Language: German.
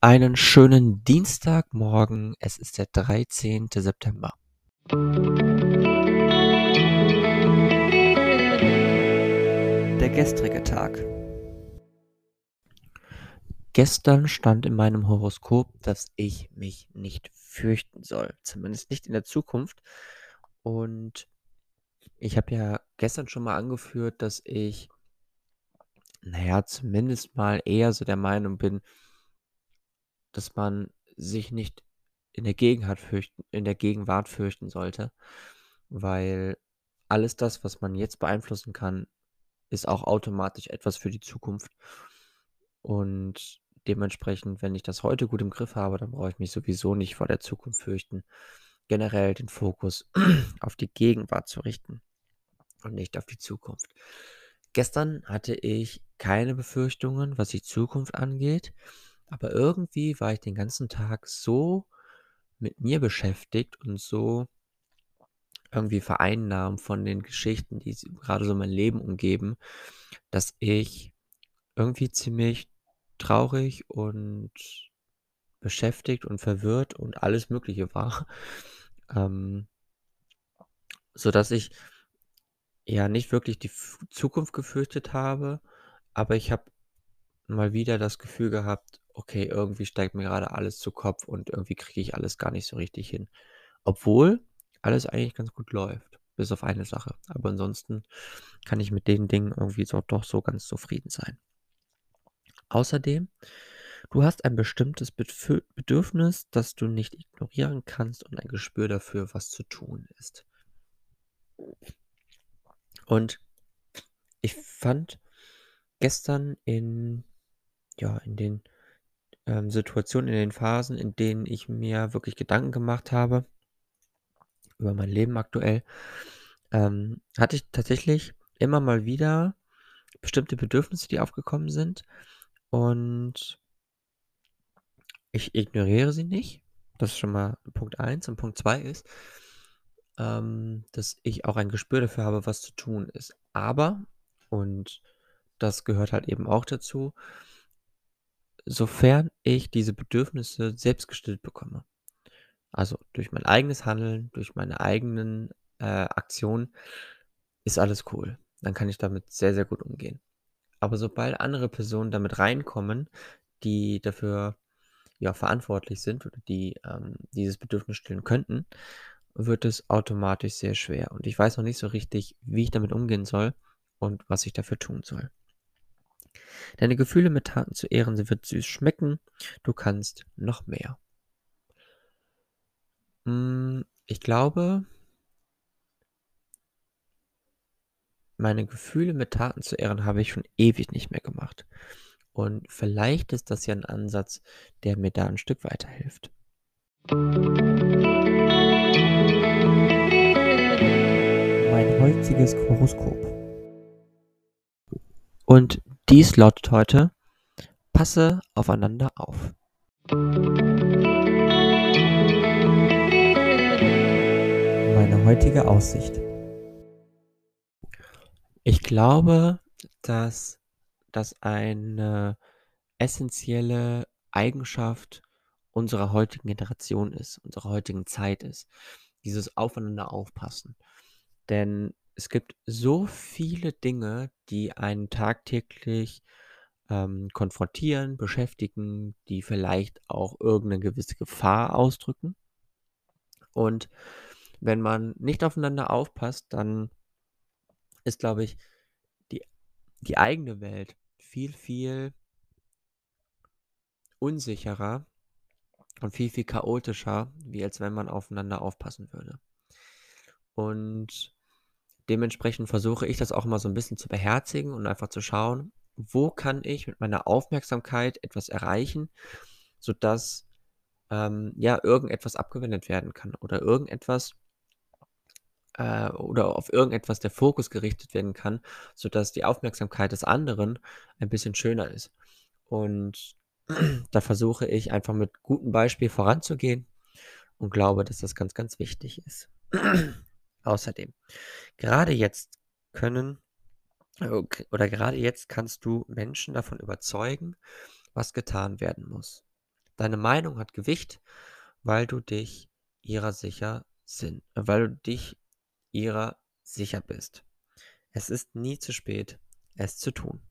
Einen schönen Dienstagmorgen. Es ist der 13. September. Der gestrige Tag. Gestern stand in meinem Horoskop, dass ich mich nicht fürchten soll. Zumindest nicht in der Zukunft. Und ich habe ja gestern schon mal angeführt, dass ich, naja, zumindest mal eher so der Meinung bin, dass man sich nicht in der Gegenwart fürchten in der Gegenwart fürchten sollte, weil alles das, was man jetzt beeinflussen kann, ist auch automatisch etwas für die Zukunft. Und dementsprechend, wenn ich das heute gut im Griff habe, dann brauche ich mich sowieso nicht vor der Zukunft fürchten. Generell den Fokus auf die Gegenwart zu richten und nicht auf die Zukunft. Gestern hatte ich keine Befürchtungen, was die Zukunft angeht. Aber irgendwie war ich den ganzen Tag so mit mir beschäftigt und so irgendwie vereinnahmt von den Geschichten, die gerade so mein Leben umgeben, dass ich irgendwie ziemlich traurig und beschäftigt und verwirrt und alles Mögliche war. Ähm, so dass ich ja nicht wirklich die Zukunft gefürchtet habe, aber ich habe mal wieder das Gefühl gehabt, okay, irgendwie steigt mir gerade alles zu Kopf und irgendwie kriege ich alles gar nicht so richtig hin. Obwohl alles eigentlich ganz gut läuft, bis auf eine Sache. Aber ansonsten kann ich mit den Dingen irgendwie so, doch so ganz zufrieden sein. Außerdem, du hast ein bestimmtes Bedürfnis, das du nicht ignorieren kannst und ein Gespür dafür, was zu tun ist. Und ich fand gestern in, ja, in den ähm, Situationen, in den Phasen, in denen ich mir wirklich Gedanken gemacht habe über mein Leben aktuell, ähm, hatte ich tatsächlich immer mal wieder bestimmte Bedürfnisse, die aufgekommen sind. Und ich ignoriere sie nicht. Das ist schon mal Punkt 1. Und Punkt 2 ist, ähm, dass ich auch ein Gespür dafür habe, was zu tun ist. Aber, und das gehört halt eben auch dazu, sofern ich diese Bedürfnisse selbst gestillt bekomme. Also durch mein eigenes Handeln, durch meine eigenen äh, Aktionen ist alles cool. Dann kann ich damit sehr, sehr gut umgehen. Aber sobald andere Personen damit reinkommen, die dafür ja verantwortlich sind oder die ähm, dieses Bedürfnis stillen könnten, wird es automatisch sehr schwer. Und ich weiß noch nicht so richtig, wie ich damit umgehen soll und was ich dafür tun soll. Deine Gefühle mit Taten zu ehren, sie wird süß schmecken. Du kannst noch mehr. Hm, ich glaube, meine Gefühle mit Taten zu ehren habe ich schon ewig nicht mehr gemacht. Und vielleicht ist das ja ein Ansatz, der mir da ein Stück weiterhilft. Mein heutiges Horoskop. Und dies lautet heute: Passe aufeinander auf. Meine heutige Aussicht. Ich glaube, dass das eine essentielle Eigenschaft unserer heutigen Generation ist, unserer heutigen Zeit ist. Dieses Aufeinander aufpassen. Denn es gibt so viele Dinge, die einen tagtäglich ähm, konfrontieren, beschäftigen, die vielleicht auch irgendeine gewisse Gefahr ausdrücken. Und wenn man nicht aufeinander aufpasst, dann ist, glaube ich, die, die eigene Welt viel, viel unsicherer und viel, viel chaotischer, wie als wenn man aufeinander aufpassen würde. Und dementsprechend versuche ich das auch immer so ein bisschen zu beherzigen und einfach zu schauen, wo kann ich mit meiner Aufmerksamkeit etwas erreichen, sodass ähm, ja irgendetwas abgewendet werden kann oder irgendetwas äh, oder auf irgendetwas der Fokus gerichtet werden kann, sodass die Aufmerksamkeit des anderen ein bisschen schöner ist. Und da versuche ich einfach mit gutem Beispiel voranzugehen und glaube, dass das ganz, ganz wichtig ist. Außerdem, gerade jetzt können oder gerade jetzt kannst du Menschen davon überzeugen, was getan werden muss. Deine Meinung hat Gewicht, weil du dich ihrer sicher sind weil du dich ihrer sicher bist. Es ist nie zu spät, es zu tun.